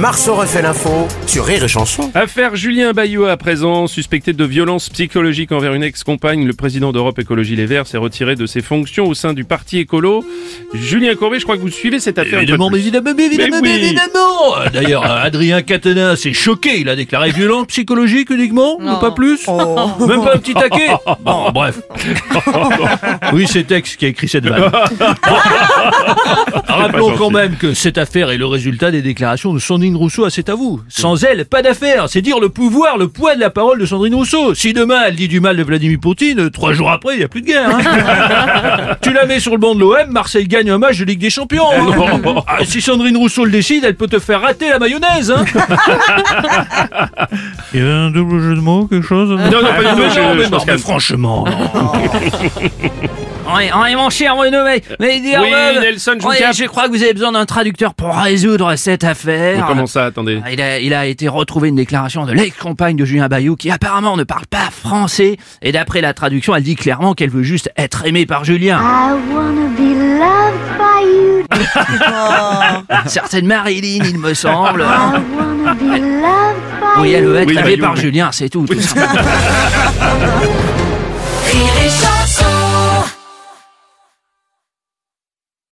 Marceau refait l'info sur Rire et Chanson. Affaire Julien Bayou à présent, suspecté de violence psychologique envers une ex-compagne, le président d'Europe Écologie Les Verts s'est retiré de ses fonctions au sein du parti écolo. Julien Courbet, je crois que vous suivez cette affaire. Évidemment, mais évidemment, mais évidemment, Mais mais oui. évidemment D'ailleurs, Adrien Catenin s'est choqué, il a déclaré violence psychologique uniquement, pas plus Même pas un petit taquet Bon, bref. oui, c'est Tex qui a écrit cette vanne. Rappelons quand même que cette affaire est le résultat des déclarations de Sandrine Rousseau à C'est à vous. Sans elle, pas d'affaire. C'est dire le pouvoir, le poids de la parole de Sandrine Rousseau. Si demain elle dit du mal de Vladimir Poutine, euh, trois jours après, il n'y a plus de guerre. hein. tu la mets sur le banc de l'OM, Marseille gagne un match de Ligue des Champions. hein. Ah, si Sandrine Rousseau le décide, elle peut te faire rater la mayonnaise. Hein. Il y avait un double jeu de mots, quelque chose Non, non, pas du tout, mais qu'elle- franchement, non. Oui, oui, mon cher Renaud, mais, mais dire, Oui, euh, Nelson, je je crois que vous avez besoin d'un traducteur pour résoudre cette affaire. Comment ça, attendez il a, il a été retrouvé une déclaration de l'ex-compagne de Julien Bayou qui apparemment ne parle pas français. Et d'après la traduction, elle dit clairement qu'elle veut juste être aimée par Julien. I wanna be loved by you. Certaine Marilyn, il me semble. I wanna be loved by Oui, elle veut être Oui, aimée Bayou, par. Julien, c'est tout. tout.